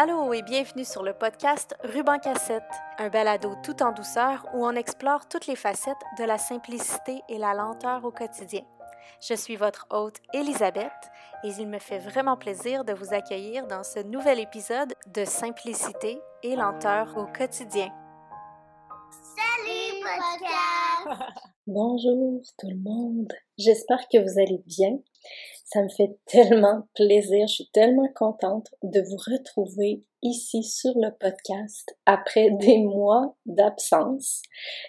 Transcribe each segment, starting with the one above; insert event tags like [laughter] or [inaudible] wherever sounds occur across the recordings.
Allô et bienvenue sur le podcast Ruban Cassette, un balado tout en douceur où on explore toutes les facettes de la simplicité et la lenteur au quotidien. Je suis votre hôte Elisabeth et il me fait vraiment plaisir de vous accueillir dans ce nouvel épisode de Simplicité et lenteur au quotidien. Salut podcast! [laughs] Bonjour tout le monde, j'espère que vous allez bien. Ça me fait [laughs] tellement plaisir, je suis tellement contente de vous retrouver ici sur le podcast après des mois d'absence,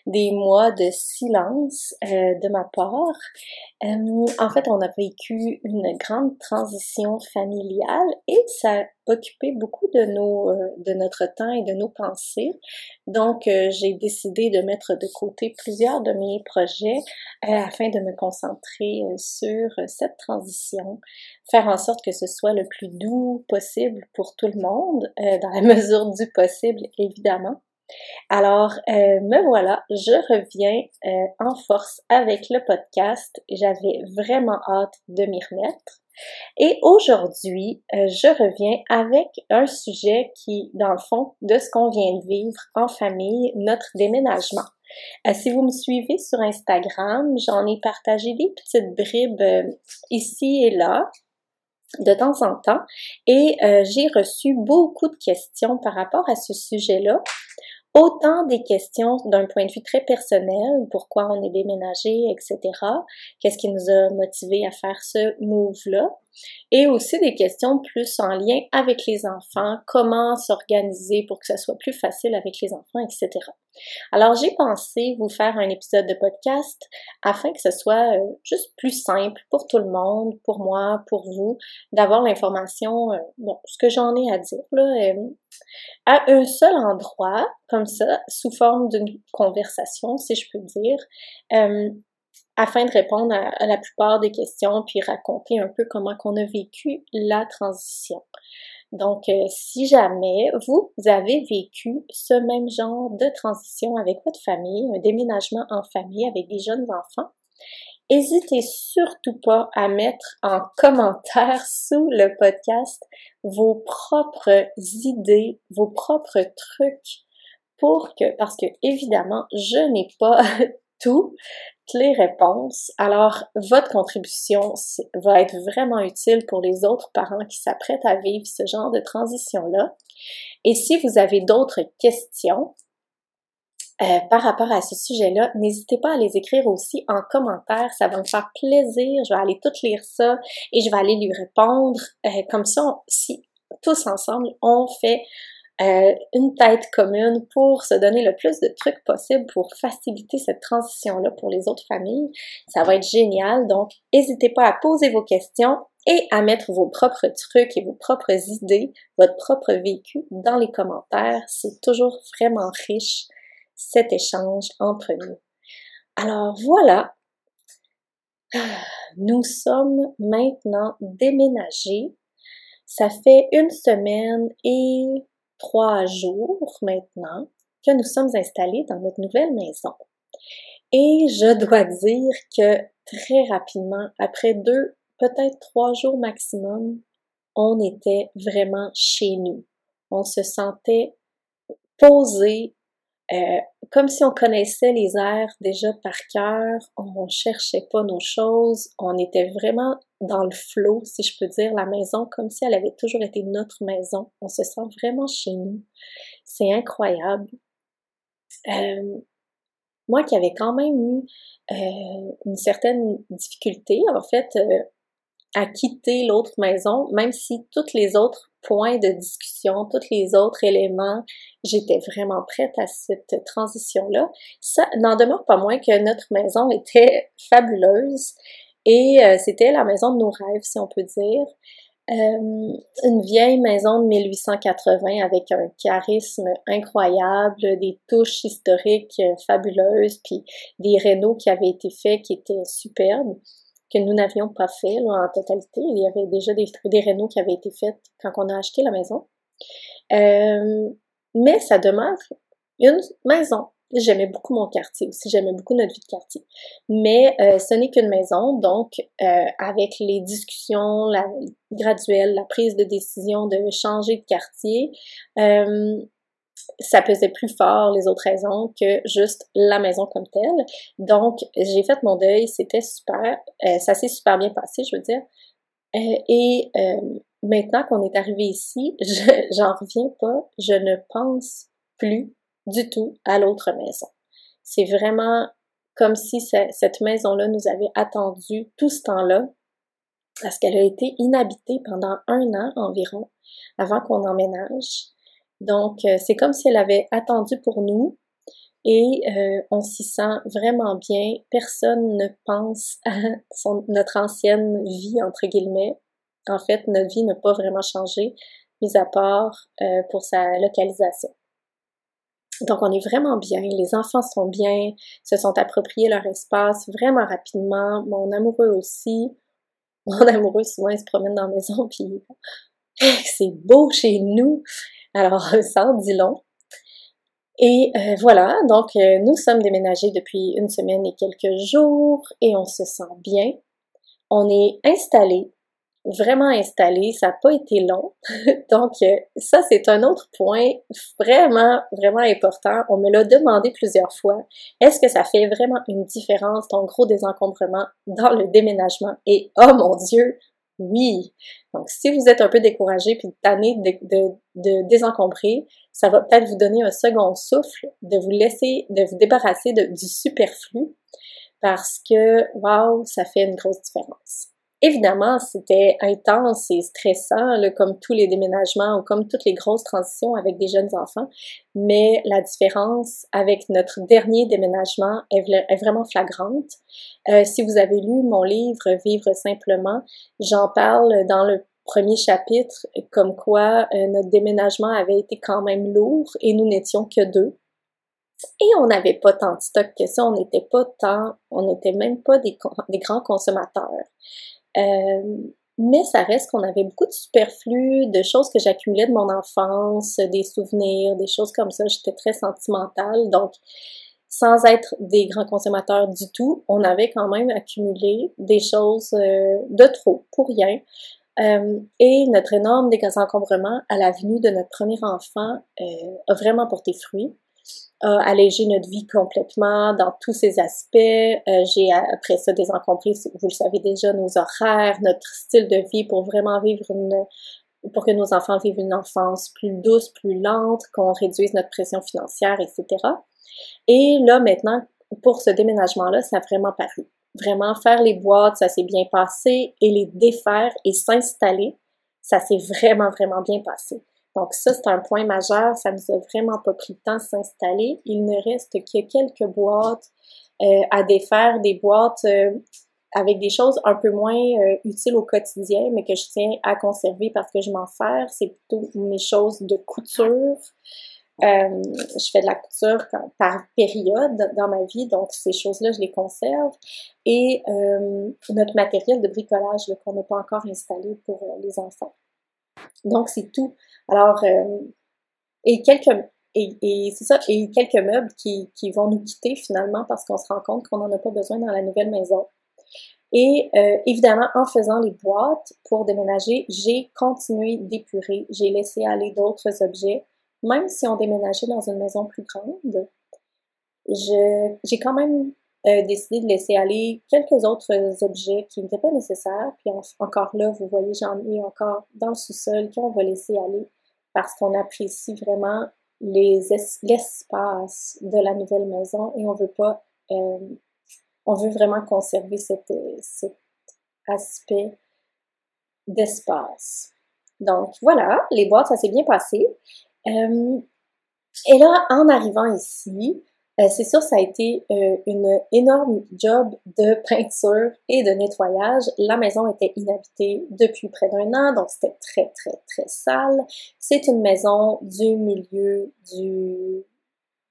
des mois de silence euh, de ma part. Euh, en fait, on a vécu une grande transition familiale et ça occupé beaucoup de nos euh, de notre temps et de nos pensées. Donc, j'ai décidé de mettre de côté plusieurs de mes projets afin de me concentrer sur cette transition, faire en sorte que ce soit le plus doux possible pour tout le monde euh, dans la [laughs] mesure du possible, évidemment. Alors, euh, me voilà, je reviens euh, en force avec le podcast. J'avais vraiment hâte de m'y remettre. Et aujourd'hui, je reviens avec un sujet qui, dans le fond, de ce qu'on vient de vivre en famille, notre déménagement. si vous me suivez sur Instagram, j'en ai partagé des petites bribes ici et là de temps en temps et euh, j'ai reçu beaucoup de questions par rapport à ce sujet-là. Autant des questions d'un point de vue très personnel, pourquoi on est déménagé, etc. Qu'est-ce qui nous a motivé à faire ce move-là? et aussi des questions plus en lien avec les enfants, comment s'organiser pour que ce soit plus facile avec les enfants, etc. Alors j'ai pensé vous faire un épisode de podcast afin que ce soit euh, juste plus simple pour tout le monde, pour moi, pour vous, d'avoir l'information, euh, bon, ce que j'en ai à dire euh, à un seul endroit, comme ça, sous forme d'une conversation, si je peux dire afin de répondre à, la plupart des questions puis raconter un peu comment qu'on a vécu la transition. Donc, euh, si jamais vous avez vécu ce même genre de transition avec votre famille, un déménagement en famille avec des jeunes enfants, n'hésitez surtout pas à mettre en [laughs] commentaire sous le podcast vos propres idées, vos propres trucs pour que, parce que évidemment, je n'ai pas tout les réponses. Alors, votre contribution va être vraiment utile pour les autres parents qui s'apprêtent à vivre ce genre de transition-là. Et si vous avez d'autres questions euh, par rapport à ce sujet-là, n'hésitez pas à les écrire aussi en commentaire. Ça va me faire plaisir. Je vais aller toutes lire ça et je vais aller lui répondre. Euh, comme ça, si tous ensemble, on fait euh, une tête commune pour se donner le plus de trucs possible pour faciliter cette transition-là pour les autres familles. Ça va être génial. Donc, n'hésitez pas à poser vos questions et à mettre vos propres trucs et vos propres idées, votre propre vécu dans les commentaires. C'est toujours vraiment riche cet échange entre nous. Alors voilà, nous sommes maintenant déménagés. Ça fait une semaine et trois jours maintenant que nous sommes installés dans notre nouvelle maison. Et je dois dire que très rapidement, après deux, peut-être trois jours maximum, on était vraiment chez nous. On se sentait posé, euh, comme si on connaissait les airs déjà par cœur, on cherchait pas nos choses, on était vraiment dans le flot, si je peux dire, la maison comme si elle avait toujours été notre maison. On se sent vraiment chez nous. C'est incroyable. Euh, moi qui avais quand même eu euh, une certaine difficulté, en fait, à quitter l'autre maison, même si toutes les autres points de discussion, tous les autres éléments, j'étais vraiment prête à cette transition-là. Ça n'en demeure pas moins que notre maison était fabuleuse et euh, c'était la maison de nos rêves, si on peut dire. Euh, une vieille maison de 1880 avec un charisme incroyable, des touches historiques fabuleuses, puis des rénaux qui avaient été faits qui étaient superbes que nous n'avions pas fait en totalité. Il y avait déjà des, des rénaux qui avaient été faits quand on a acheté la maison. Euh, mais ça demeure une maison. J'aimais beaucoup mon quartier aussi, j'aimais beaucoup notre vie de quartier. Mais euh, ce n'est qu'une maison, donc euh, avec les discussions la, graduelles, la prise de décision de changer de quartier, euh, ça pesait plus fort les autres raisons que juste la maison comme telle. Donc j'ai fait mon deuil, c'était super, ça s'est super bien passé, je veux dire. et maintenant qu'on est arrivé ici, [laughs] j'en reviens pas, je ne pense plus du tout à l'autre maison. C'est vraiment comme si cette maison-là nous avait attendu tout ce temps-là, parce qu'elle a été inhabitée pendant un an environ avant qu'on emménage. Donc, euh, c'est comme si elle avait attendu pour nous et euh, on s'y sent vraiment bien. Personne ne pense à [laughs] notre ancienne vie, entre guillemets. En fait, notre vie n'a pas vraiment changé, mis à part euh, pour sa localisation. Donc, on est vraiment bien. Les enfants sont bien, se sont appropriés leur espace vraiment rapidement. Mon amoureux aussi. Mon [laughs] amoureux, souvent, il se promène dans la maison, puis [laughs] c'est beau chez nous. Alors, [laughs] ça en dit long. Et euh, voilà, donc euh, nous sommes déménagés depuis une semaine et quelques jours et on se sent bien. On est installé vraiment installé, ça n'a pas été long. [laughs] Donc euh, ça, c'est un autre point vraiment, vraiment important. On me l'a demandé plusieurs fois. Est-ce que ça fait vraiment une différence, ton gros désencombrement dans le déménagement? Et oh mon Dieu, oui! Donc si vous êtes un peu découragé puis tanné de, de, de désencombrer, ça va peut-être vous donner un second souffle de vous laisser, de vous débarrasser du superflu parce que, wow, ça fait une grosse différence. Évidemment, c'était intense et stressant, comme tous les déménagements ou comme toutes les grosses transitions avec des jeunes enfants, mais la différence avec notre dernier déménagement est, vraiment flagrante. Euh, si vous avez lu mon livre Vivre simplement, j'en parle dans le premier chapitre comme quoi euh, notre déménagement avait été quand même lourd et nous n'étions que deux. Et on n'avait pas tant de stock que ça, on n'était pas tant, on n'était même pas des grands consommateurs. Euh, mais ça reste qu'on avait beaucoup de superflu, de choses que j'accumulais de mon enfance, des souvenirs, des choses comme ça. J'étais très sentimentale. Donc, sans être des grands consommateurs du tout, on avait quand même accumulé des choses euh, de trop, pour rien. Euh, et notre énorme désencombrement à la venue de notre premier enfant a vraiment porté fruit a allégé notre vie complètement dans tous ses aspects. Euh, j'ai après ça désencombré, vous le savez déjà, nos horaires, notre style de vie pour vraiment vivre une pour que nos enfants vivent une enfance plus douce, plus lente, qu'on réduise notre pression financière, etc. Et là, maintenant, pour ce déménagement-là, ça a vraiment paru. Vraiment, faire les boîtes, ça s'est bien passé, et les défaire et s'installer, ça s'est vraiment, vraiment bien passé. Donc ça, c'est un point majeur. Ça nous a vraiment pas pris le temps de s'installer. Il ne reste que quelques boîtes euh, à défaire, des boîtes euh, avec des choses un peu moins euh, utiles au quotidien, mais que je tiens à conserver parce que je m'en sers. C'est plutôt mes choses de couture. je fais de la couture par période dans ma vie, donc ces choses-là, je les conserve. Et notre matériel de bricolage qu'on n'a pas encore installé pour les enfants. Donc, c'est tout. Alors, euh, et quelques et, c'est ça, et quelques meubles qui, qui vont nous quitter finalement parce qu'on se rend compte qu'on n'en a pas besoin dans la nouvelle maison. Et euh, évidemment, en faisant les boîtes pour déménager, j'ai continué d'épurer, j'ai laissé aller d'autres objets, même si on déménageait dans une maison plus grande. J'ai quand même euh, décidé de laisser aller quelques autres objets qui n'étaient pas nécessaires. Puis encore là, vous voyez, j'en ai encore dans le sous-sol qu'on va laisser aller parce qu'on apprécie vraiment l'espace de la nouvelle maison et on veut pas, euh, on veut vraiment conserver cet, cet aspect d'espace. Donc voilà, les boîtes, ça s'est bien passé. Euh, et là, en arrivant ici, c'est sûr, ça a été euh, une énorme job de peinture et de nettoyage. La maison était inhabitée depuis près d'un an, donc c'était très, très, très sale. C'est une maison du milieu du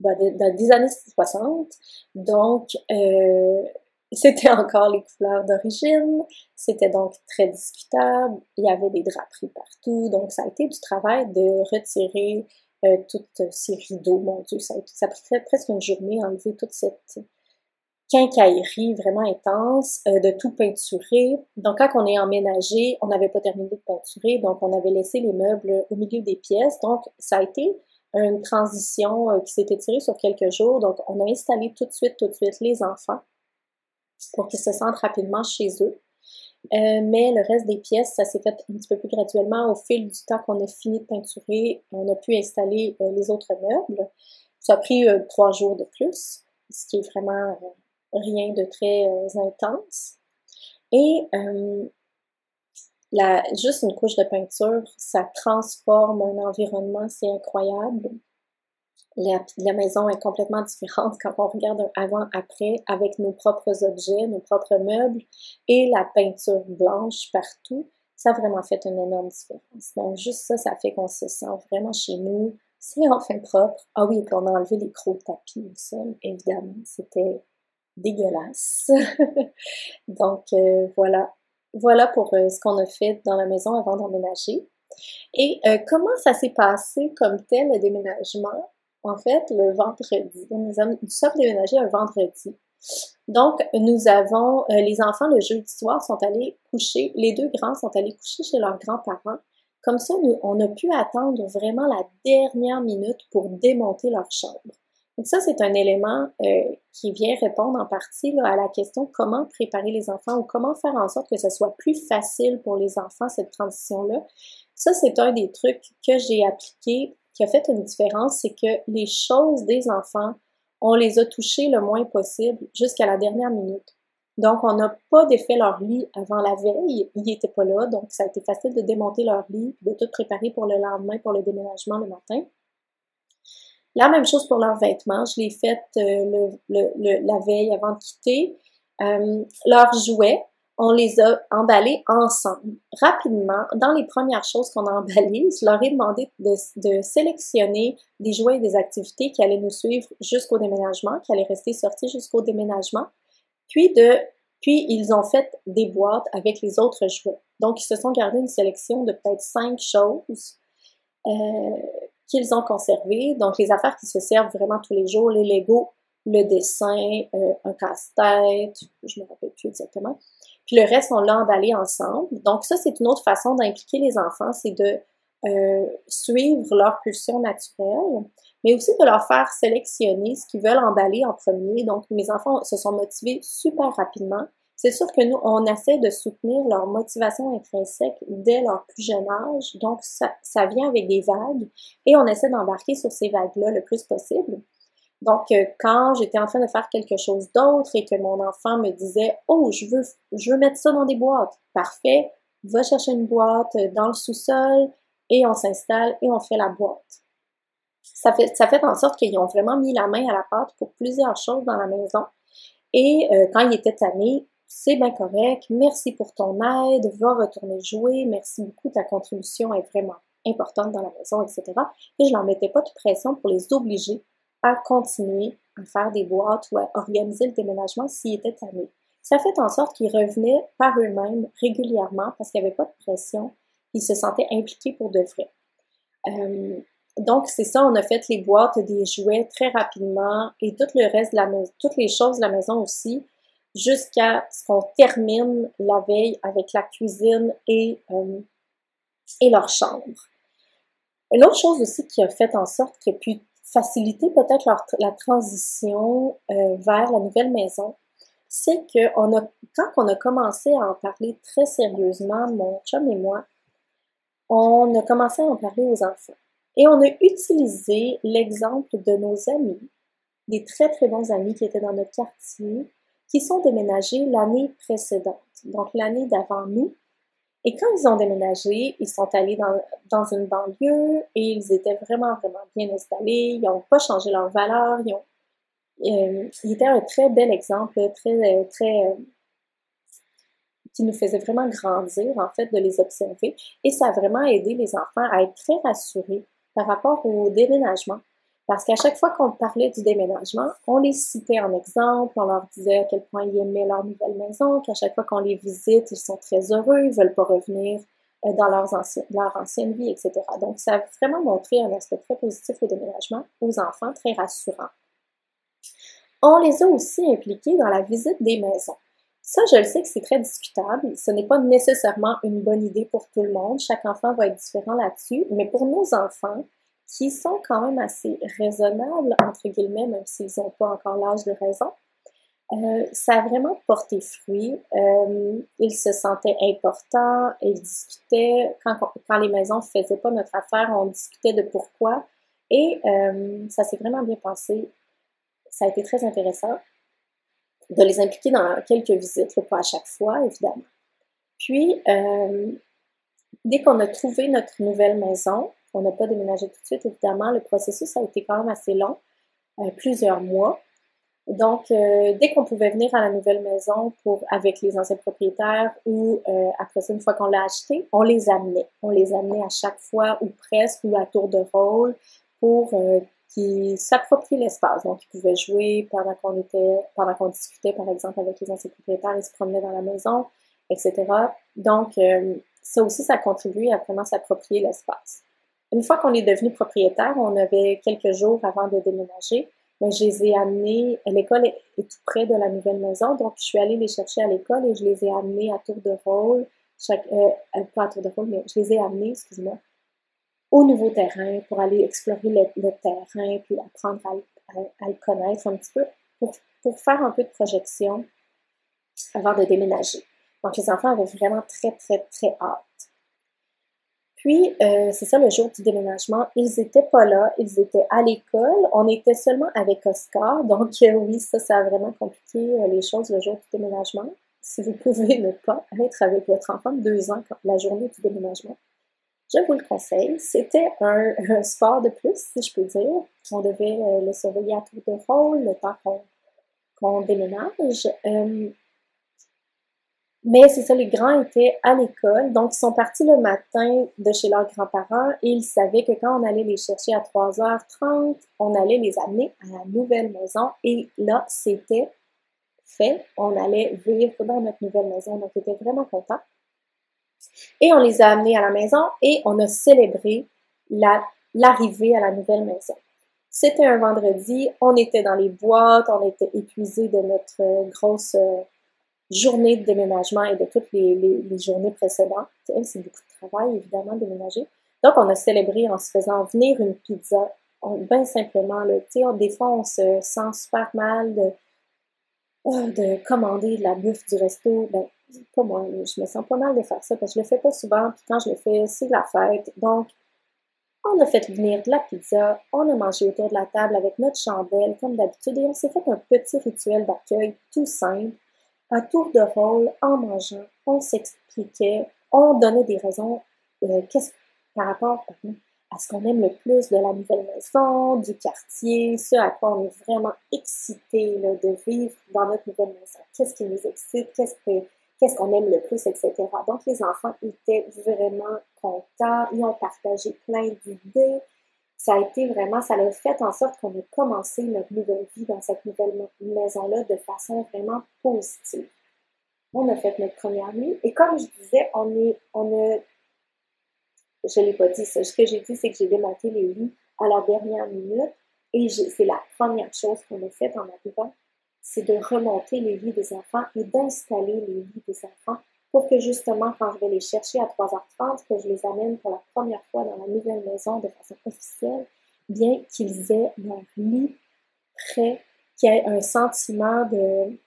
bah, des années 60, donc euh, c'était encore les couleurs d'origine, c'était donc très discutable, il y avait des draperies partout, donc ça a été du travail de retirer euh, toutes ces rideaux. Mon Dieu, ça, a pris presque une journée à enlever toute cette quincaillerie vraiment intense, euh, de tout peinturer. Donc, quand on est emménagé, on n'avait pas terminé de peinturer, donc on avait laissé les meubles au milieu des pièces. Donc, ça a été une transition euh, qui s'est étirée sur quelques jours. Donc, on a installé tout de suite, tout de suite les enfants pour qu'ils se sentent rapidement chez eux. Euh, mais le reste des pièces, ça s'est fait un petit peu plus graduellement. Au fil du temps qu'on a fini de peinturer, on a pu installer les autres meubles. Ça a pris trois jours de plus, ce qui est vraiment rien de très euh, intense. Et euh, la, juste une couche de peinture, ça transforme un environnement, c'est incroyable. La, maison est complètement différente [laughs] quand on regarde avant-après avec nos propres objets, nos propres meubles et la peinture blanche partout. Ça a vraiment fait une énorme différence. Donc, juste ça, ça fait qu'on se sent vraiment chez nous. C'est enfin propre. Ah oui, puis on a enlevé les de tapis au sol, évidemment. C'était dégueulasse. [laughs] Donc euh, voilà, voilà pour euh, ce qu'on a fait dans la maison avant d'emménager. Et euh, comment ça s'est passé comme tel le déménagement? En fait, le vendredi, nous, sommes déménagés un vendredi. Donc, nous avons, les enfants le jeudi soir sont allés coucher, les deux grands sont allés coucher chez leurs grands-parents. Comme ça, nous, on a pu attendre vraiment la dernière minute pour démonter leur chambre. Donc ça, c'est un élément euh, qui vient répondre en partie à la question comment préparer les enfants ou comment faire en sorte que ce soit plus facile pour les enfants, cette transition-là? Ça, c'est un des trucs que j'ai appliqué qui a fait une différence, c'est que les choses des enfants, on les a touchées le moins possible jusqu'à la dernière minute. Donc, on n'a pas défait leur lit avant la veille. Ils n'étaient pas là, donc ça a été facile de démonter leur lit, de tout préparer pour le lendemain, pour le déménagement le matin. La même chose pour leurs vêtements. Je l'ai fait euh, la veille avant de quitter. Euh, leurs jouets, on les a emballés ensemble. Rapidement, dans les premières choses qu'on a emballées, je leur ai demandé de, sélectionner des jouets et des activités qui allaient nous suivre jusqu'au déménagement, qui allaient rester sortis jusqu'au déménagement. Puis ils ont fait des boîtes avec les autres jouets. Donc ils se sont gardés une sélection de peut-être cinq choses. Euh, qu'ils ont conservé. Donc, les affaires qui se servent vraiment tous les jours, les Legos, le dessin, euh, un casse-tête, je ne me rappelle plus exactement. Puis le reste, on l'a emballé ensemble. Donc, ça, c'est une autre façon d'impliquer les enfants, c'est de euh, suivre leur pulsion naturelle, mais aussi de leur faire sélectionner ce qu'ils veulent emballer en premier. Donc, mes enfants se sont motivés super rapidement c'est sûr que nous, on essaie de soutenir leur motivation intrinsèque dès leur plus jeune âge. Donc, ça, ça vient avec des vagues et on essaie d'embarquer sur ces vagues-là le plus possible. Donc, euh, quand j'étais en train de faire quelque chose d'autre et que mon enfant me disait Oh, je veux, je veux mettre ça dans des boîtes, parfait, va chercher une boîte dans le sous-sol et on s'installe et on fait la boîte. Ça fait, ça fait en sorte qu'ils ont vraiment mis la main à la pâte pour plusieurs choses dans la maison. Et euh, quand il était tanné, c'est bien correct, merci pour ton aide, va retourner jouer, merci beaucoup, ta contribution est vraiment importante dans la maison, etc. Et je leur mettais pas de pression pour les obliger à continuer à faire des boîtes ou à organiser le déménagement s'ils étaient tannés. Ça fait en sorte qu'ils revenaient par eux-mêmes régulièrement parce qu'il n'y avait pas de pression, ils se sentaient impliqués pour de vrai. Euh, donc, c'est ça, on a fait les boîtes des jouets très rapidement et tout le reste de la maison, toutes les choses de la maison aussi jusqu'à ce qu'on termine la veille avec la cuisine et, euh, leur chambre. Une autre chose aussi qui a fait en sorte a pu faciliter peut-être la transition euh, vers la nouvelle maison, c'est que quand on a commencé à en parler très sérieusement, mon chum et moi, on a commencé à en parler aux enfants. Et on a utilisé l'exemple de nos amis, des très très bons amis qui étaient dans notre quartier, qui sont déménagés l'année précédente, donc l'année d'avant nous. Et quand ils ont déménagé, ils sont allés dans, une banlieue et ils étaient vraiment, vraiment bien installés. Ils n'ont pas changé leur valeur. Ils, ont, euh, ils étaient un très bel exemple, très, très, euh, qui nous faisait vraiment grandir, en fait, de les observer. Et ça a vraiment aidé les enfants à être très rassurés par rapport au déménagement. Parce qu'à chaque fois qu'on parlait du déménagement, on les citait en exemple, on leur disait à quel point ils aimaient leur nouvelle maison, qu'à chaque fois qu'on les visite, ils sont très heureux, ils veulent pas revenir euh, dans leur ancienne vie, etc. Donc, ça a vraiment montré un aspect très positif au déménagement aux enfants, très rassurant. On les a aussi impliqués dans la visite des maisons. Ça, je le sais que c'est très discutable. Ce n'est pas nécessairement une bonne idée pour tout le monde. Chaque enfant va être différent là-dessus. Mais pour nos enfants, qui sont quand même assez raisonnables, entre guillemets, même s'ils n'ont pas encore l'âge de raison, euh, ça a vraiment porté fruit. Euh, ils se sentaient importants, ils discutaient. Quand, quand les maisons ne faisaient pas notre affaire, on discutait de pourquoi. Et euh, ça s'est vraiment bien passé. Ça a été très intéressant de les impliquer dans quelques visites, pas à chaque fois, évidemment. Puis, euh, dès qu'on a trouvé notre nouvelle maison, on n'a pas déménagé tout de suite, évidemment, le processus a été quand même assez long, euh, plusieurs mois. Donc, euh, dès qu'on pouvait venir à la nouvelle maison pour avec les anciens propriétaires ou après ça, une fois qu'on l'a acheté, on les amenait. On les amenait à chaque fois ou presque ou à tour de rôle pour qui s'approprient l'espace. Donc, ils pouvaient jouer pendant qu'on était, pendant qu'on discutait, par exemple, avec les anciens propriétaires, ils se promenaient dans la maison, etc. Donc, euh, ça aussi, ça a contribué à vraiment s'approprier l'espace. Une fois qu'on est devenu propriétaire, on avait quelques jours avant de déménager, mais je les ai amenés, l'école est, tout près de la nouvelle maison, donc je suis allée les chercher à l'école et je les ai amenés à tour de rôle, chaque, euh, pas à tour de rôle, mais je les ai amenés, excuse-moi, au nouveau terrain pour aller explorer le, terrain, puis apprendre à, le connaître un petit peu, pour, pour, faire un peu de projection avant de déménager. Donc, les enfants avaient vraiment très, très, très hâte. Puis, euh, c'est ça, le jour du déménagement, ils n'étaient pas là, ils étaient à l'école. On était seulement avec Oscar. [laughs] Donc, euh, oui, ça, ça a vraiment compliqué euh, les choses le jour du déménagement. Si vous pouvez ne pas être avec votre enfant de deux ans la journée du déménagement, je vous le conseille. C'était [laughs] un, sport de plus, si je peux dire. On devait euh, le surveiller à tout de rôle le temps qu'on déménage. Euh, mais c'est ça, les grands étaient à l'école, donc ils sont partis le matin de chez leurs grands-parents et ils savaient que quand on allait les chercher à 3h30, on allait les amener à la nouvelle maison et là, c'était fait. On allait vivre dans notre nouvelle maison, donc ils étaient vraiment contents. Et on les a amenés à la maison et on a célébré l'arrivée à la nouvelle maison. C'était un vendredi, on était dans les boîtes, on était épuisés de notre grosse euh, journée de déménagement et de toutes les, journées précédentes. C'est beaucoup de travail, évidemment, de déménager. Donc, on a célébré en se faisant venir une pizza, bien simplement. Là, des fois, on se sent super mal de, oh, de commander de la bouffe du resto. Ben, pas moi, je me sens pas mal de faire ça parce que je le fais pas souvent, puis quand je le fais, c'est la fête. Donc, on a fait venir de la pizza, on a mangé autour de la table avec notre chandelle, comme d'habitude, et on s'est fait un petit rituel d'accueil tout simple. À tour de rôle, en mangeant, on s'expliquait, on donnait des raisons euh, par rapport à ce qu'on aime le plus de la nouvelle maison, du quartier, ce à quoi on est vraiment excité de vivre dans notre nouvelle maison. Qu'est-ce qui nous excite, qu'est-ce que qu'est-ce qu'on aime le plus, etc. Donc, les enfants étaient vraiment contents, ils ont partagé plein d'idées. Ça a été vraiment, ça a fait en sorte qu'on ait commencé notre nouvelle vie dans cette nouvelle maison-là de façon vraiment positive. On a fait notre première nuit et comme je disais, on est, on a, je l'ai pas dit ça, ce que j'ai dit, c'est que j'ai démonté les lits à la dernière minute et c'est la première chose qu'on a faite en arrivant c'est de remonter les lits des enfants et d'installer les lits des enfants pour que justement, quand je vais les chercher à 3h30, que je les amène pour la première fois dans la nouvelle maison de façon officielle, bien qu'ils aient leur lit prêt, qu'il y ait un sentiment de,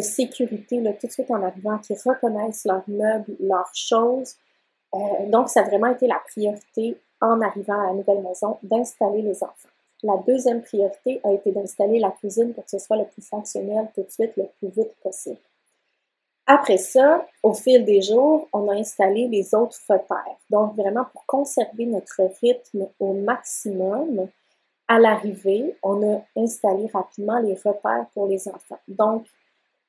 sécurité tout de suite en arrivant, qu'ils reconnaissent leurs meubles, leurs choses. Euh, donc, ça a vraiment été la priorité en arrivant à la nouvelle maison d'installer les enfants. La deuxième priorité a été d'installer la cuisine pour que ce soit le plus fonctionnel tout de suite, le plus vite possible. Après ça, au fil des jours, on a installé les autres repères. Donc, vraiment, pour conserver notre rythme au maximum, à l'arrivée, on a installé rapidement les repères pour les enfants. Donc,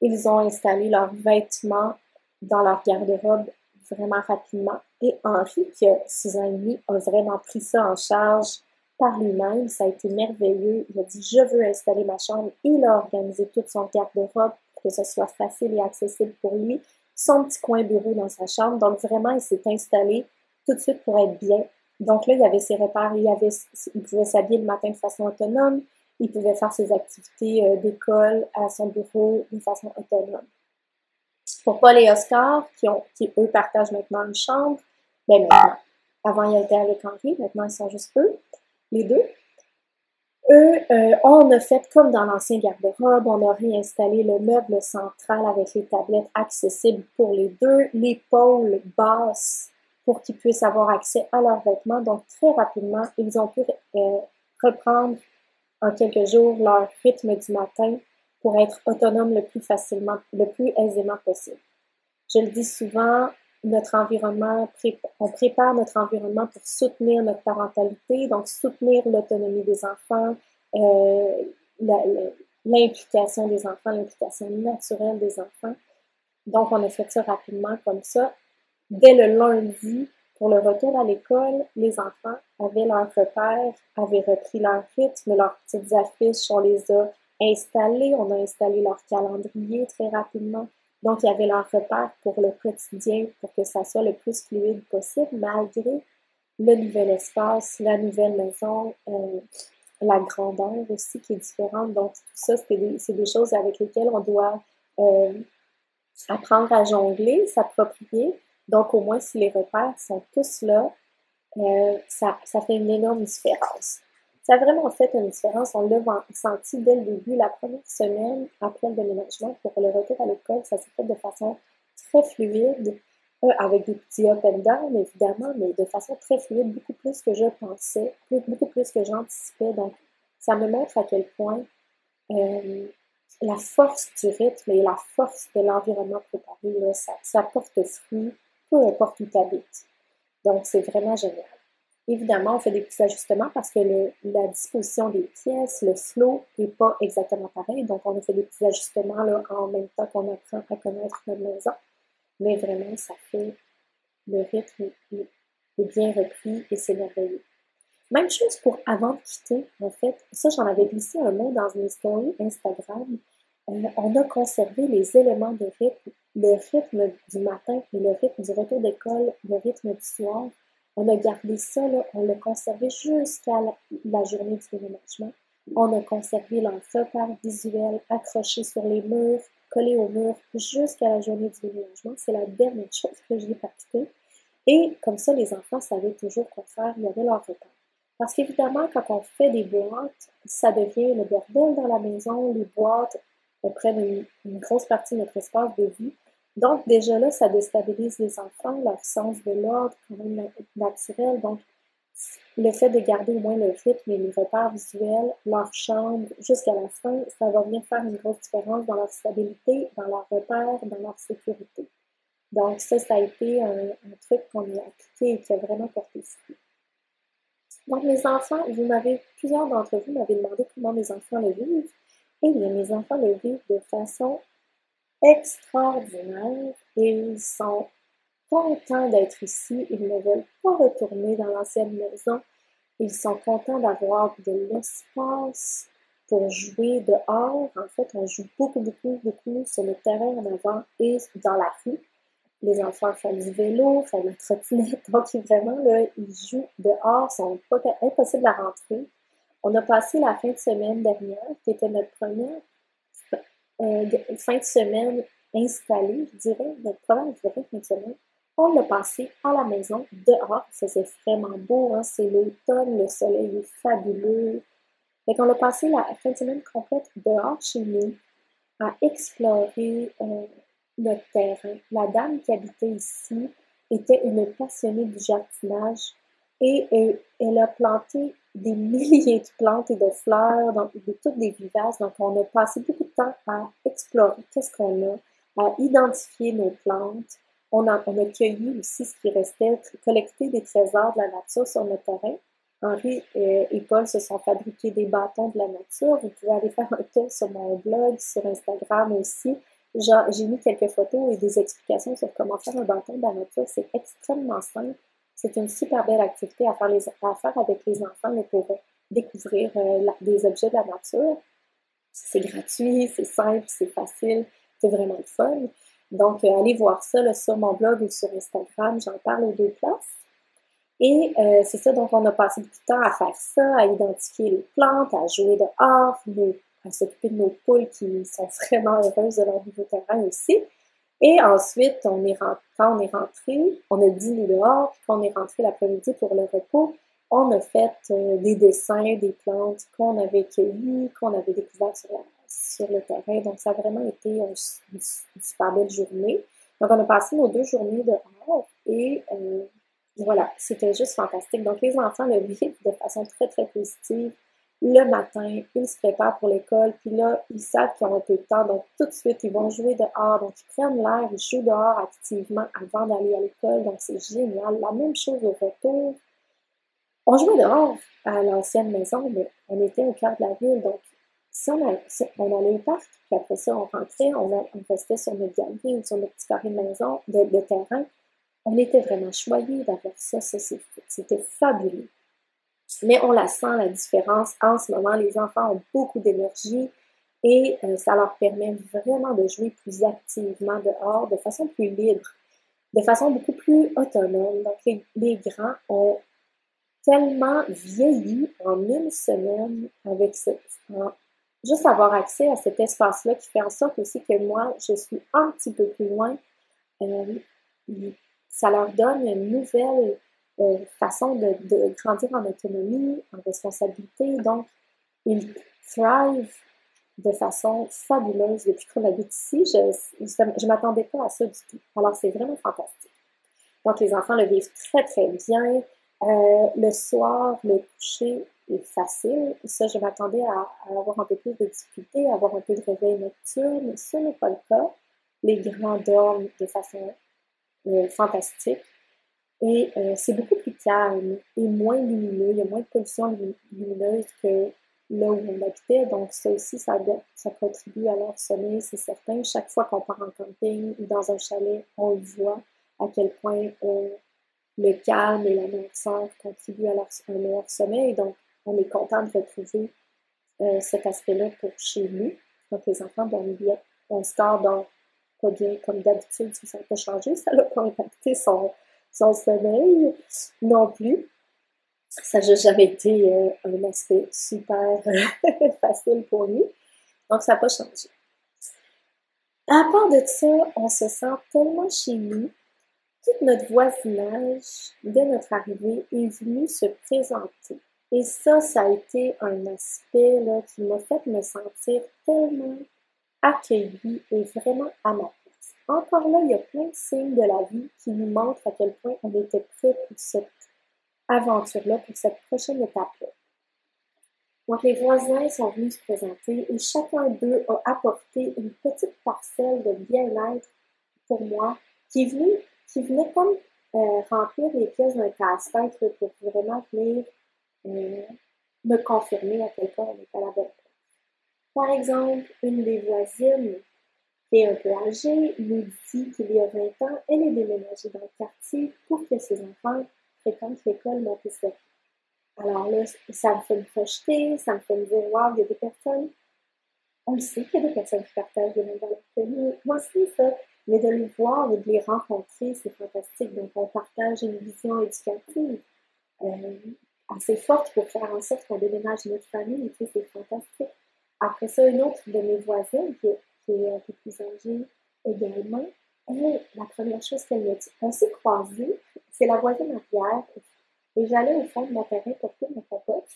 ils ont installé leurs vêtements dans leur garde-robe vraiment rapidement. Et Henri, qui a 6 ans et demi, a vraiment pris ça en charge par lui-même. Ça a été merveilleux. Il a dit Je veux installer ma chambre. Il a organisé toute son garde-robe que ce soit facile et accessible pour lui. son petit coin bureau dans sa chambre. Donc vraiment, il s'est installé tout de suite pour être bien. Donc là, il avait ses repères, il, avait, il pouvait s'habiller le matin de façon autonome, il pouvait faire ses activités euh, d'école à son bureau de façon autonome. Pour Paul et Oscar, qui eux partagent maintenant une chambre, ben maintenant, avant ils étaient avec Henri, maintenant ils sont juste eux, les deux. Eux, euh, on a fait comme dans l'ancien garde-robe, on a réinstallé le meuble central avec les tablettes accessibles pour les deux, l'épaule basse pour qu'ils puissent avoir accès à leurs vêtements. Donc, très rapidement, ils ont pu euh, reprendre en quelques jours leur rythme du matin pour être autonomes le plus facilement, le plus aisément possible. Je le dis souvent, notre environnement, on prépare notre environnement pour soutenir notre parentalité, donc soutenir l'autonomie des enfants, euh, l'implication des enfants, l'implication naturelle des enfants. Donc, on a fait ça rapidement comme ça. Dès le lundi, pour le retour à l'école, les enfants avaient leur repère, avaient repris leur rythme, leurs petites affiches, on les a installées, on a installé leur calendrier très rapidement. Donc, il y avait leur repère pour le quotidien, pour que ça soit le plus fluide possible, malgré le nouvel espace, la nouvelle maison, euh, la grandeur aussi qui est différente. Donc, tout ça, c'est des, choses avec lesquelles on doit euh, apprendre à jongler, s'approprier. Donc, au moins, si les repères sont tous là, euh, ça, ça fait une énorme différence. Ça a vraiment fait une différence. On l'a senti dès le début, la première semaine après le déménagement pour le retour à l'école. Ça s'est fait de façon très fluide, euh, avec des petits up and down évidemment, mais de façon très fluide, beaucoup plus que je pensais, beaucoup plus que j'anticipais. Donc, ça me montre à quel point euh, la force du rythme et la force de l'environnement préparé, ça, ça porte fruit, peu importe où tu habites. Donc, c'est vraiment génial. Évidemment, on fait des petits ajustements parce que la disposition des pièces, le flow n'est pas exactement pareil. Donc, on a fait des petits ajustements là, en même temps qu'on apprend à connaître notre maison. Mais vraiment, ça fait le rythme est, bien repris et c'est merveilleux. Même chose pour avant de quitter, en fait. Ça, j'en avais glissé un mot dans une story Instagram. Euh, on a conservé les éléments de rythme, le rythme du matin le rythme du retour d'école, le rythme du soir on a gardé ça, on l'a conservé jusqu'à la, journée du déménagement. On a conservé l'entrepart visuel accroché sur les murs, collé au mur jusqu'à la journée du déménagement. C'est la dernière chose que j'ai pratiquée. Et comme ça, les enfants savaient toujours quoi faire, il y avait leur repas. Parce qu'évidemment, quand on fait des boîtes, ça devient le bordel dans la maison. Les boîtes prennent une grosse partie de notre espace de vie. Donc, déjà là, ça déstabilise les enfants, leur sens de l'ordre, quand même naturel. Donc, le fait de garder au moins le rythme et les repères visuels, leur chambre, jusqu'à la fin, ça va venir faire une grosse différence dans leur stabilité, dans leur repère, dans leur sécurité. Donc, ça, ça a été un, truc qu'on a appliqué et qui a vraiment porté fruit. Donc, mes enfants, vous m'avez, plusieurs d'entre vous m'avez demandé comment mes enfants le vivent. Eh bien, mes enfants le vivent de façon extraordinaire et ils sont contents d'être ici. Ils ne veulent pas retourner dans l'ancienne maison. Ils sont contents d'avoir de l'espace pour jouer dehors. En fait, on joue beaucoup, beaucoup, beaucoup sur le terrain en avant et dans la rue. Les enfants font du vélo, font de la. Donc, vraiment, là, ils jouent dehors. C'est impossible à rentrer. On a passé la fin de semaine dernière, qui était notre première euh, fin de semaine installée, je dirais, notre première fin de semaine, on l'a passé à la maison, dehors. Ça faisait vraiment beau, hein, c'est l'automne, le soleil est fabuleux. Fait qu'on a passé la fin de semaine complète dehors chez nous à explorer euh, notre terrain. La dame qui habitait ici était une passionnée du jardinage et elle a planté des milliers de plantes et de fleurs, donc de toutes des vivaces. Donc, on a passé beaucoup de temps à explorer qu'est-ce qu'on a, à identifier nos plantes. On a, on a cueilli aussi ce qui restait, collecté des trésors de la nature sur notre terrain. Henri et Paul se sont fabriqués des bâtons de la nature. Vous pouvez aller faire un tour sur mon blog, sur Instagram aussi. J'ai mis quelques photos et des explications sur comment faire un bâton de la nature. C'est extrêmement simple. C'est une super belle activité à faire, avec les enfants pour découvrir euh, des objets de la nature. C'est gratuit, c'est simple, c'est facile, c'est vraiment le fun. Donc, euh, allez voir ça sur mon blog ou sur Instagram, j'en parle aux deux places. Et euh, c'est ça, donc on a passé beaucoup de temps à faire ça, à identifier les plantes, à jouer dehors, à s'occuper de nos poules qui sont [laughs] vraiment heureuses de leur nouveau terrain aussi. Et ensuite, quand on est rentré, on a dîné dehors, puis quand on est rentré l'après-midi pour le repos, on a fait euh, des dessins des plantes qu'on avait cueillies, qu'on avait découvertes sur, sur, le terrain. Donc, ça a vraiment été une, super belle journée. Donc, on a passé nos deux journées dehors et euh, voilà, c'était juste fantastique. Donc, les enfants le [laughs] vivent de façon très, très positive le matin, ils se préparent pour l'école, puis là, ils savent qu'ils ont un peu de temps, donc tout de suite, ils vont jouer dehors, donc ils prennent l'air, ils jouent dehors activement avant d'aller à l'école, donc c'est génial. La même chose au retour. On jouait dehors à l'ancienne maison, mais on était au cœur de la ville, donc on, allait au parc, puis après ça, on rentrait, on, restait sur notre galerie sur notre petit carré de maison, de, terrain, on était vraiment choyés d'avoir ça, ça c'était fabuleux. Mais on la sent, la différence. En ce moment, les enfants ont beaucoup d'énergie et euh, ça leur permet vraiment de jouer plus activement dehors, de façon plus libre, de façon beaucoup plus autonome. Donc, les, grands ont tellement vieilli en une semaine avec ce, juste avoir accès à cet espace-là qui fait en sorte aussi que moi, je suis un petit peu plus loin. Euh, ça leur donne une nouvelle euh, façon de, grandir en autonomie, en responsabilité. Donc, ils thrive de façon fabuleuse depuis qu'on habite ici. Je ne m'attendais pas à ça du tout. Alors, c'est vraiment fantastique. Donc, les enfants le vivent très, très bien. Euh, le soir, le coucher est facile. Ça, je m'attendais à, avoir un peu plus de difficulté, à avoir un peu de réveil nocturne. Ce n'est pas le cas. Les grands dorment de façon euh, fantastique. Et euh, c'est beaucoup plus calme et moins lumineux. Il y a moins de pollution lumineuse que là où on habitait. Donc, ça aussi, ça, contribue à leur sommeil, c'est certain. Chaque fois qu'on part en camping ou dans un chalet, on voit à quel point euh, le calme et la noirceur contribuent à leur, sommeil. Donc, on est content de retrouver euh, cet aspect-là pour chez nous. Donc, les enfants dorment bien. On se dort pas bien comme d'habitude, ça n'a pas changé. Ça n'a pas impacté son son sommeil non plus. Ça n'a jamais été euh, un aspect super [laughs] facile pour lui. Donc, ça n'a pas changé. À part de ça, on se sent tellement chez nous. Tout notre voisinage, dès notre arrivée, est venu se présenter. Et ça, ça a été un aspect là, qui m'a fait me sentir tellement accueillie et vraiment à encore là, il y a plein de signes de la vie qui nous montrent à quel point on était prêt pour cette aventure-là, pour cette prochaine étape-là. Donc, les voisins sont venus se présenter et chacun d'eux a apporté une petite parcelle de bien-être pour moi qui, venait, comme euh, remplir les pièces d'un casse-tête pour vraiment venir euh, me confirmer à quel point on était à la bonne place. Par exemple, une des voisines est un peu âgée, nous dit qu'il y a 20 ans, elle est déménagée dans le quartier pour que ses enfants fréquentent l'école Montessori. Alors là, ça me fait me projeter, ça me fait me dire, il y a des personnes, on sait qu'il y a des personnes qui partagent les mêmes valeurs que nous. Moi aussi, ça, mais de les voir et de les rencontrer, c'est fantastique. Donc, on partage une vision éducative euh, assez forte pour faire en sorte qu'on déménage notre famille, et c'est fantastique. Après ça, une autre de mes voisines qui est qui est un peu plus âgée également, elle, la première chose qu'elle m'a dit, on s'est croisés, c'est la voisine arrière, et j'allais au fond de mon terrain porter mon compost,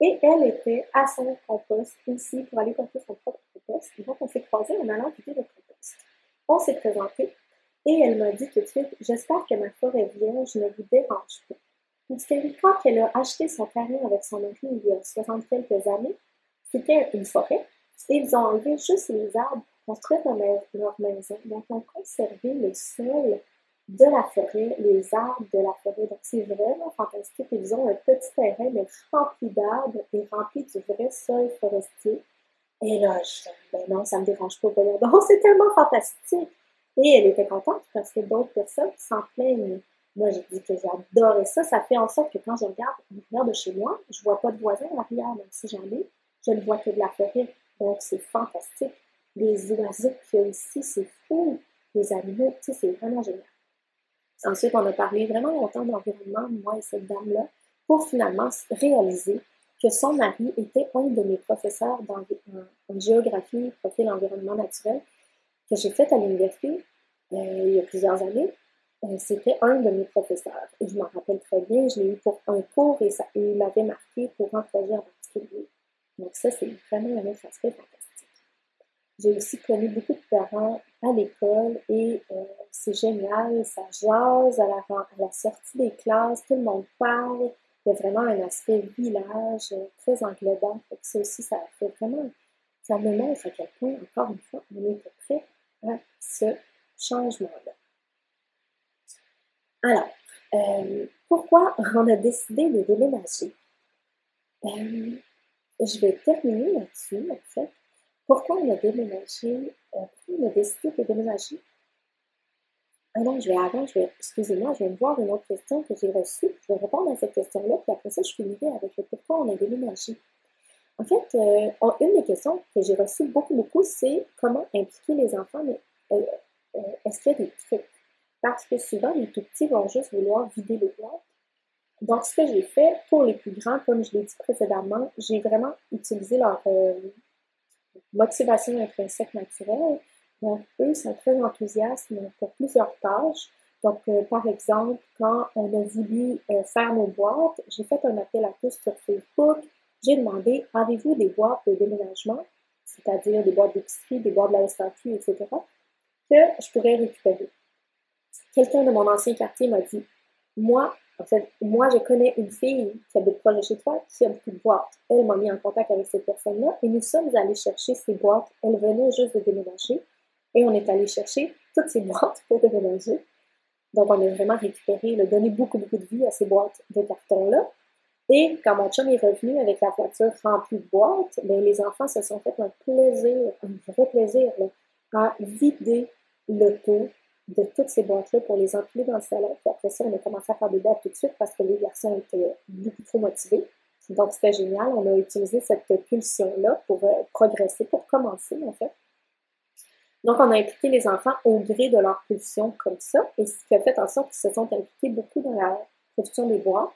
et elle était à son compost ici pour aller porter son propre compost. Et donc, on s'est croisés en allant porter le compost. On s'est présenté, et elle m'a dit tout de suite, j'espère que ma forêt vierge ne vous dérange pas. Parce que quand a acheté son terrain avec son mari il y a 60 quelques années, c'était une forêt, ils ont enlevé juste les arbres construire leur maison. Donc, ils ont conservé le sol de la forêt, les arbres de la forêt. Donc, c'est vraiment fantastique. Ils ont un petit terrain, mais rempli d'arbres et rempli du vrai sol forestier. Et là, je ben non, ça me dérange pas. Donc, [laughs] c'est tellement fantastique. Et elle était contente parce que d'autres personnes s'en plaignent. Moi, j'ai dit que j'adorais ça. Ça fait en sorte que quand je regarde, regarde de chez moi, je vois pas de voisins à l'arrière, même si j'en ai. Je ne vois que de la forêt. C'est fantastique. Les oiseaux qu'il y a ici, c'est fou. les animaux, c'est vraiment génial. Ensuite, on a parlé vraiment longtemps d'environnement, moi et cette dame-là, pour finalement réaliser que son mari était un de mes professeurs en, géographie, profil environnement naturel, que j'ai fait à l'université euh, il y a plusieurs années. Euh, c'était un de mes professeurs. Et je m'en rappelle très bien, je l'ai eu pour un cours et, il m'avait marqué pour un projet en particulier. Donc ça, c'est vraiment un autre aspect fantastique. J'ai aussi connu beaucoup de parents à l'école et euh, c'est génial, ça jase à la, sortie des classes, tout le monde parle, il y a vraiment un aspect village euh, très englobant. ça aussi, ça fait vraiment, ça me montre à quel point, encore une fois, on est prêt à ce changement-là. Alors, euh, pourquoi on a décidé de déménager? Je vais terminer là-dessus, en fait. Pourquoi on a déménagé? pourquoi on a décidé de déménager? Ah non, je vais avant, je vais, excusez-moi, je vais voir une autre question que j'ai reçue. Je vais répondre à cette question-là, puis après ça, je finirai avec le pourquoi on a déménagé. En fait, euh, une des questions que j'ai reçues beaucoup, beaucoup, c'est comment impliquer les enfants, mais euh, euh, est-ce qu'il y a des trucs? Parce que souvent, les tout petits vont juste vouloir vider les boîtes. Donc, ce que j'ai fait pour les plus grands, comme je l'ai dit précédemment, j'ai vraiment utilisé leur motivation intrinsèque naturelle donc, eux sont très enthousiastes pour plusieurs tâches. Donc, euh, par exemple, quand on a voulu euh, faire nos boîtes, j'ai fait un appel à tous sur Facebook. J'ai demandé, avez-vous des boîtes de déménagement, c'est-à-dire des boîtes d'épicerie, des boîtes de la SAQ, etc., que je pourrais récupérer. Quelqu'un de mon ancien quartier m'a dit, moi, en fait, moi, je connais une fille qui habite proche de chez toi, qui a beaucoup de boîtes. Elle m'a mis en contact avec cette personne-là et nous sommes allés chercher ces boîtes. Elle venait juste de déménager. Et on est allé chercher toutes ces [laughs] boîtes pour déménager. Donc, on a vraiment récupéré, le donné beaucoup, beaucoup de vie à ces boîtes de carton-là. Et quand mon chum est revenu avec la voiture remplie de boîtes, bien, les enfants se sont fait un plaisir, un vrai plaisir, à vider l'auto de toutes ces boîtes-là pour les empiler dans le salon. Puis après ça, on a commencé à faire des boîtes tout de suite parce que les garçons étaient beaucoup trop motivés. Donc, c'était génial. On a utilisé cette pulsion-là pour euh, progresser, pour commencer, en fait. Donc, on a impliqué les enfants au gré de leur pulsion comme ça, et ce qui a fait en sorte qu'ils se sont impliqués beaucoup dans la production des boîtes.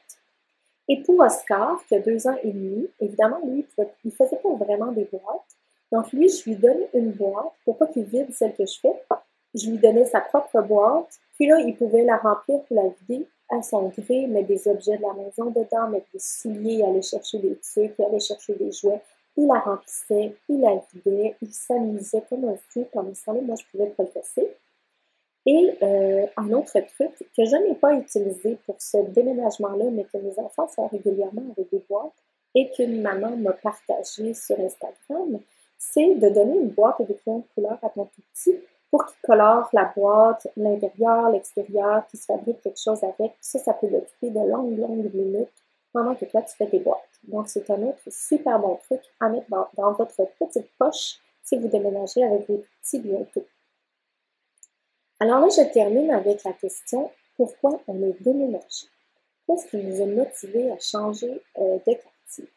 Et pour Oscar, qui a deux ans et demi, évidemment, lui, il ne faisait pas vraiment des boîtes. Donc, lui, je lui donne une boîte pour pas qu'il vide celle que je fais. Je lui donnais sa propre boîte, puis là, il pouvait la remplir pour la vider à son gré, mettre des objets de la maison dedans, mettre des souliers, aller chercher des trucs, aller chercher des jouets. Il la remplissait, il la vidait, il s'amusait comme un fou ce temps moi je pouvais progresser. Et euh, un autre truc que je n'ai pas utilisé pour ce déménagement-là, mais que mes enfants font régulièrement avec des boîtes et qu'une maman m'a partagé sur Instagram, c'est de donner une boîte de crayons de couleur à ton tout petit pour qu'il colore la boîte, l'intérieur, l'extérieur, qu'il se fabrique quelque chose avec. Ça, ça peut l'occuper de longues, longues minutes pendant que toi, tu fais tes boîtes. Donc, c'est un autre super bon truc à mettre dans, votre petite poche si vous déménagez avec vos petits bientôt. Alors là, je termine avec la question pourquoi on est déménagé? Qu'est-ce qui nous a motivé à changer euh, de quartier?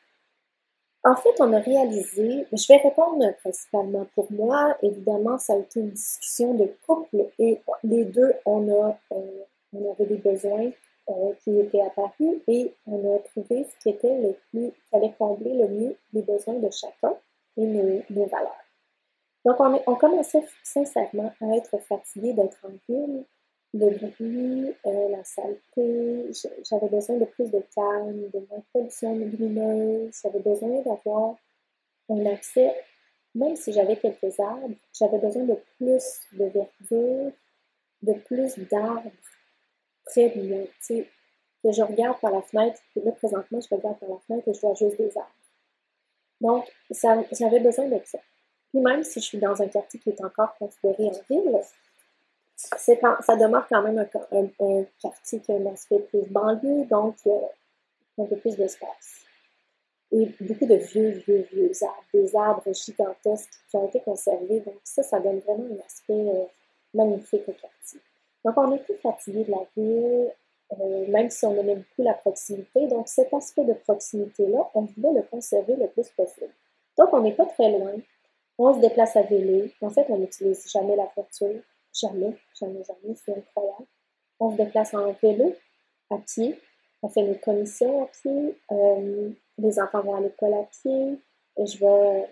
En fait, on a réalisé, je vais répondre principalement pour moi, évidemment, ça a été une discussion de couple et les deux, on, a, euh, on avait des besoins euh, qui était apparu et on a trouvé ce qui était le plus, qui allait combler le mieux les besoins de chacun et nos, nos valeurs. Donc, on, on, commençait sincèrement à être fatigué d'être en ville, le bruit, euh, la saleté. J'avais besoin de plus de calme, de moins de pollution lumineuse. J'avais besoin d'avoir un accès, même si j'avais quelques arbres, j'avais besoin de plus de verdure, de plus d'arbres près de moi, tu sais, que je regarde par la fenêtre, et là, présentement, je regarde par la fenêtre et je vois juste des arbres. Donc, j'avais besoin de ça. Puis même si je suis dans un quartier qui est encore considéré en ville, ça demeure quand même un, quartier qui a un aspect plus banlieue, donc a un peu plus d'espace. Et beaucoup de vieux, vieux, vieux arbres, des arbres gigantesques qui ont été conservés. Donc ça, ça donne vraiment un aspect euh, magnifique au quartier. Donc, on est plus fatigué de la ville, euh, même si on aimait beaucoup la proximité. Donc, cet aspect de proximité-là, on voulait le conserver le plus possible. Donc, on n'est pas très loin. On se déplace à vélo. En fait, on n'utilise jamais la voiture. Jamais, jamais, jamais, c'est incroyable. On se déplace en vélo, à pied, on fait nos commissions à pied, euh, les enfants vont à l'école à pied, je vais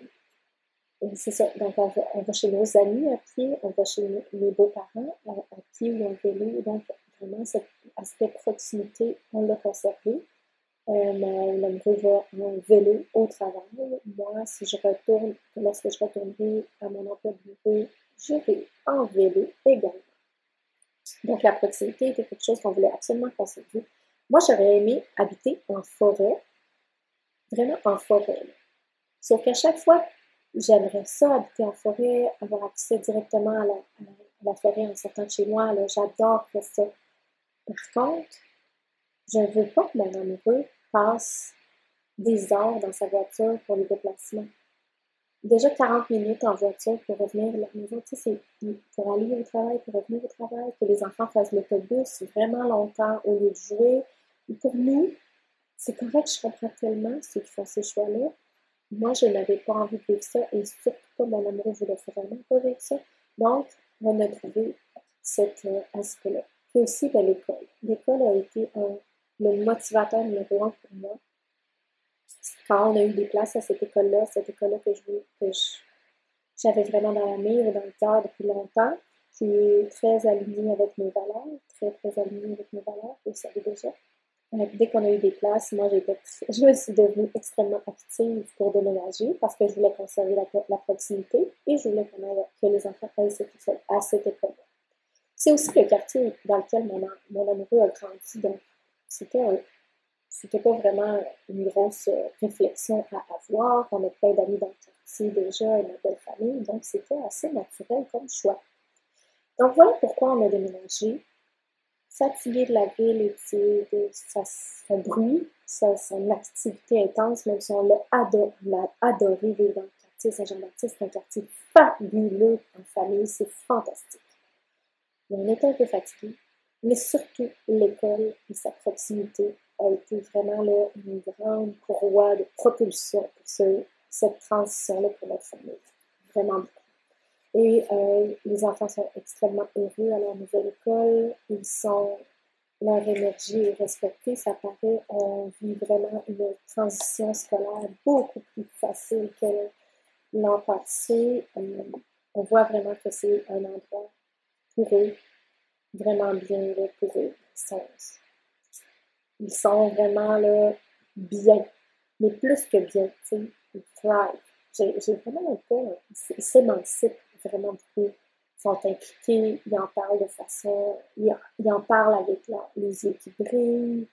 c'est ça. Donc, on va, chez nos amis à pied, on va chez mes beaux-parents à, pied ou en vélo. Donc, vraiment, cet aspect proximité, on l'a conservé. Euh, mon va en vélo au travail. Moi, si je retourne, lorsque je retournerai à mon emploi de bureau, j'irai en vélo également. Donc, la proximité était quelque chose qu'on voulait absolument conserver. Moi, j'aurais aimé habiter en forêt, vraiment en forêt. Sauf qu'à chaque fois J'aimerais ça, habiter en forêt, avoir accès directement à la, forêt en sortant de chez moi. J'adore ça. Par contre, je ne veux pas que mon amoureux passe des heures dans sa voiture pour les déplacements. Déjà 40 minutes en voiture pour revenir à la maison, tu sais, pour aller au travail, pour revenir au travail, que les enfants fassent l'autobus vraiment longtemps au lieu de jouer. Et pour nous, c'est correct, je comprends tellement ceux qui font ces choix-là, moi, je n'avais pas envie de vivre ça et surtout pas mon amour voulait vraiment pas vivre ça. Donc, on a trouvé cet euh, aspect-là. Puis aussi, ben, l'école. L'école a été le motivateur numéro un pour moi. Quand on a eu des places à cette école-là, cette école-là que je que j'avais vraiment dans la mire et dans le cœur depuis longtemps, qui est très alignée avec mes valeurs, très, très alignée avec mes valeurs, vous savez déjà dès qu'on a eu des places, moi, [laughs] je me suis devenue extrêmement active pour déménager parce que je voulais conserver la, proximité et je voulais que les enfants aillent à cette école. C'est aussi le quartier dans lequel mon, mon amoureux a grandi. Donc, c'était c'était pas vraiment une grosse réflexion à avoir. On a plein d'amis dans le quartier déjà, une belle famille, donc c'était assez naturel comme choix. Donc voilà pourquoi on a déménagé fatigué de la ville et de, son bruit, son activité intense, même si on l'a adoré, adoré vivre dans le quartier Saint-Jean-Baptiste, c'est un quartier fabuleux en famille, c'est fantastique. On était un peu fatigué, mais surtout l'école et sa proximité a été vraiment une grande courroie de propulsion pour cette transition-là pour notre famille. Vraiment beaucoup. Et euh, les enfants sont extrêmement heureux à leur nouvelle école. Ils sont, leur énergie est respectée. Ça paraît, on vit vraiment une transition scolaire beaucoup plus facile que l'an passé. Euh, on voit vraiment que c'est un endroit pour eux, vraiment bien pour eux. Ils sont vraiment là, bien, mais plus que bien, tu sais, ils thrive. J'ai vraiment l'impression qu'ils s'émancipent vraiment beaucoup, sont impliqués, ils en parlent de façon, ils, en parlent avec les yeux qui brillent,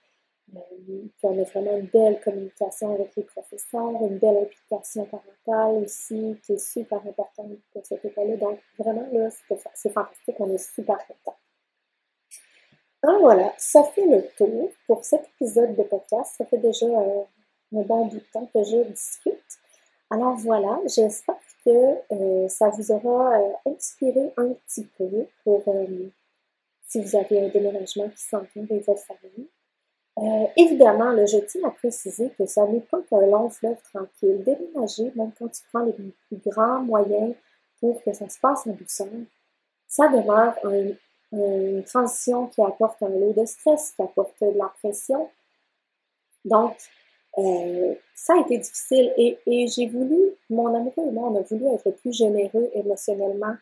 euh, on a vraiment une belle communication avec les professeurs, une belle implication parentale aussi, qui est super importante pour cette école-là. Donc, vraiment, là, c'est fantastique, on est super contents. Alors voilà, ça fait le tour pour cet épisode de podcast. Ça fait déjà euh, un bon bout de temps que je discute. Alors voilà, j'espère que euh, ça vous aura euh, inspiré un petit peu pour si vous avez un déménagement qui s'en vient votre famille. évidemment, je tiens à préciser que ça n'est pas qu'un long fleuve tranquille. Déménager, même quand tu prends les plus grands moyens pour que ça se passe en douceur, ça demeure une transition qui apporte un lot de stress, qui apporte de la pression. Donc, euh, ça a été difficile et, et j'ai voulu, mon amoureux et moi, on a voulu être plus généreux émotionnellement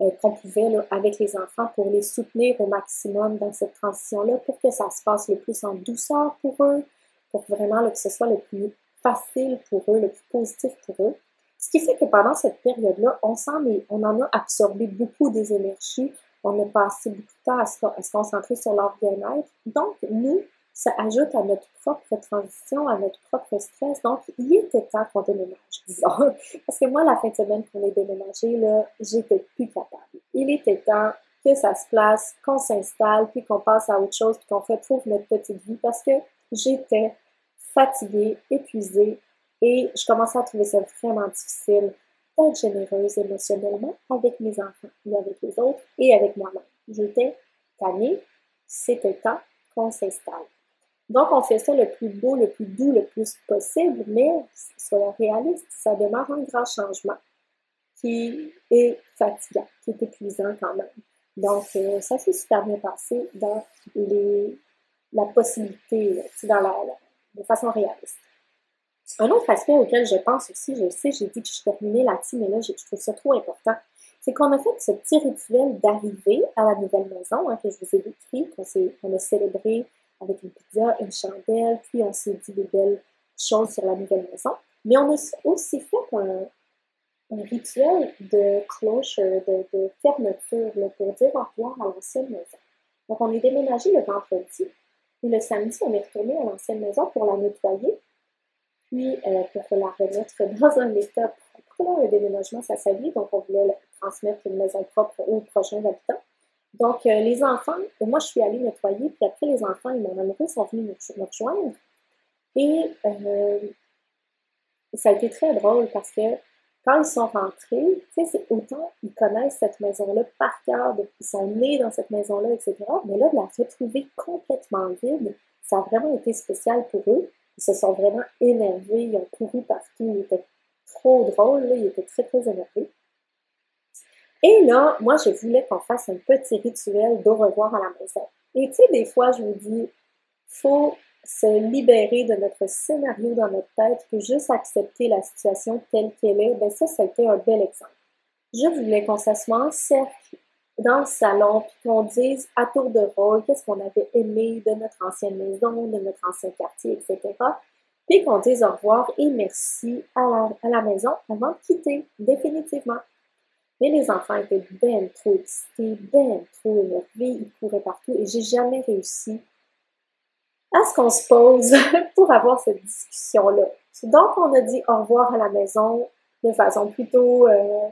euh, qu'on pouvait là, avec les enfants pour les soutenir au maximum dans cette transition-là pour que ça se passe le plus en douceur pour eux, pour vraiment là, que ce soit le plus facile pour eux, le plus positif pour eux. Ce qui fait que pendant cette période-là, on, on en a absorbé beaucoup des énergies, on a passé beaucoup de temps à se, concentrer sur leur bien-être. Donc, nous, ça ajoute à notre propre transition, à notre propre stress. Donc, il était temps qu'on déménage, [laughs] disons. Parce que moi, la fin de semaine pour les déménager, là, j'étais plus capable. Il était temps que ça se place, qu'on s'installe, puis qu'on passe à autre chose, puis qu'on retrouve notre petite vie parce que j'étais fatiguée, épuisée et je commençais à trouver ça vraiment difficile d'être généreuse émotionnellement avec mes enfants, et avec les autres et avec moi-même. J'étais tannée, c'était temps qu'on s'installe. Donc, on fait ça le plus beau, le plus doux, le plus possible, mais soyons réalistes, ça demeure un grand changement qui est fatigant, qui est épuisant quand même. Donc, euh, ça s'est super bien passé dans la possibilité, dans la, de façon réaliste. Un autre aspect auquel je pense aussi, je sais, j'ai dit que je terminais là-dessus, mais là, je trouve ça trop important, c'est qu'on a fait ce petit rituel d'arrivée à la nouvelle maison hein, que je vous ai décrit, qu'on a célébré avec une pizza, une chandelle, puis on s'est dit des belles choses sur la nouvelle maison. Mais on a aussi fait un, rituel de closure, de, fermeture, pour dire au revoir à l'ancienne maison. Donc, on est déménagé le vendredi, et le samedi, on est retourné à l'ancienne maison pour la nettoyer, puis euh, pour la remettre [laughs] dans un état propre. Le déménagement, ça s'allie, donc on voulait transmettre une maison propre aux prochains habitants. Donc, euh, les enfants, moi, je suis allée nettoyer, puis après, les enfants et mon amoureux sont venus me, rejoindre. Et euh, ça a été très drôle parce que quand ils sont rentrés, tu sais, autant ils connaissent cette maison-là par cœur, ils sont nés dans cette maison-là, etc. Mais là, de la retrouver complètement vide, ça a vraiment été spécial pour eux. Ils se sont vraiment énervés, ils ont couru partout, ils étaient trop drôles, ils étaient très, très énervés. Et là, moi, je voulais qu'on fasse un petit rituel d'au revoir à la maison. Et tu sais, des fois, je me dis, faut se libérer de notre scénario dans notre tête, puis juste accepter la situation telle qu'elle est. Ben ça, ça a un bel exemple. Je voulais qu'on s'assoie en cercle dans le salon, puis qu'on dise à tour de rôle qu'est-ce qu'on avait aimé de notre ancienne maison, de notre ancien quartier, etc. Puis qu'on dise au revoir et merci à la, à la maison avant de quitter, définitivement. Mais les enfants étaient bien trop excités, bien trop énervés, ils couraient partout et j'ai jamais réussi à ce qu'on se pose [laughs] pour avoir cette discussion-là. Donc, on a dit au revoir à la maison de façon plutôt euh,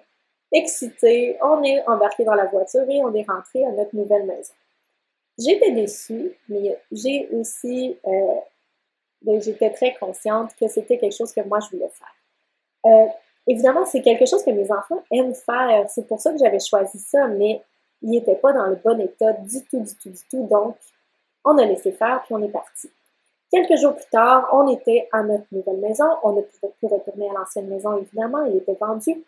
excitée. On est embarqué dans la voiture et on est rentré à notre nouvelle maison. J'étais déçue, mais j'ai aussi, euh, ben, j'étais très consciente que c'était quelque chose que moi je voulais faire. Euh, Évidemment, c'est quelque chose que mes enfants aiment faire. C'est pour ça que j'avais choisi ça, mais ils n'étaient pas dans le bon état du tout, du tout, du tout. Donc, on a laissé faire, puis on est parti. Quelques jours plus tard, on était à notre nouvelle maison. On ne pouvait plus retourner à l'ancienne maison, évidemment, elle était vendue.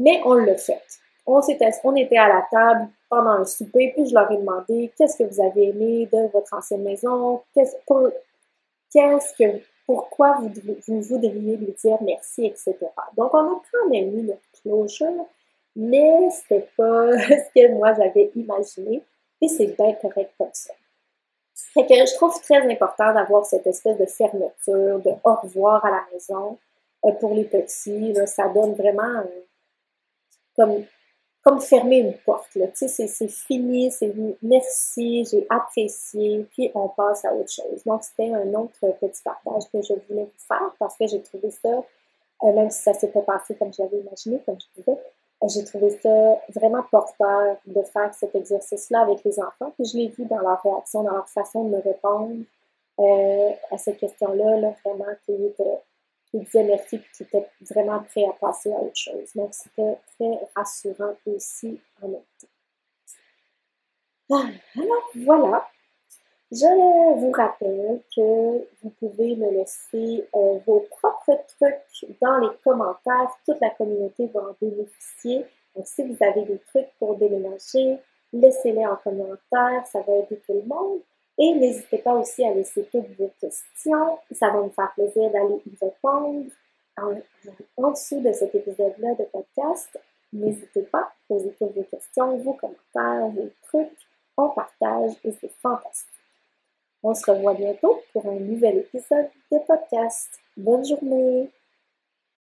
Mais on l'a fait. On, était, à la table pendant un souper, puis je leur ai demandé qu'est-ce que vous avez aimé de votre ancienne maison, qu'est-ce, qu'est-ce que pourquoi vous, vous, voudriez lui dire merci, etc. Donc, on a quand même eu notre closure, mais c'était pas [laughs] ce que moi j'avais imaginé, et c'est bien correct comme ça. Que je trouve très important d'avoir cette espèce de fermeture, de au revoir à la maison euh, pour les petits. ça donne vraiment comme comme fermer une porte. Là. Tu sais, c'est fini, c'est merci, j'ai apprécié, puis on passe à autre chose. Donc, c'était un autre petit partage que je voulais vous faire parce que j'ai trouvé ça, euh, même si ça s'est pas passé comme j'avais imaginé, comme je disais, euh, j'ai trouvé ça vraiment porteur de faire cet exercice-là avec les enfants. Puis je l'ai vu dans leur réaction, dans leur façon de me répondre euh, à cette question-là, là, vraiment qu'ils étaient qui disait merci et qui était vraiment prêt à passer à autre chose. Donc, c'était très rassurant aussi en même. Ah, alors, voilà. Je vous rappelle que vous pouvez me laisser euh, vos propres trucs dans les commentaires. Toute la communauté va en bénéficier. Donc, si vous avez des trucs pour déménager, laissez-les en commentaire. Ça va aider tout le monde. Et n'hésitez pas aussi à laisser toutes vos questions. Ça va me faire plaisir d'aller y répondre en, dessous de cet épisode-là de podcast. N'hésitez pas à poser toutes vos questions, vos commentaires, vos trucs. On partage et c'est fantastique. On se revoit bientôt pour un nouvel épisode de podcast. Bonne journée!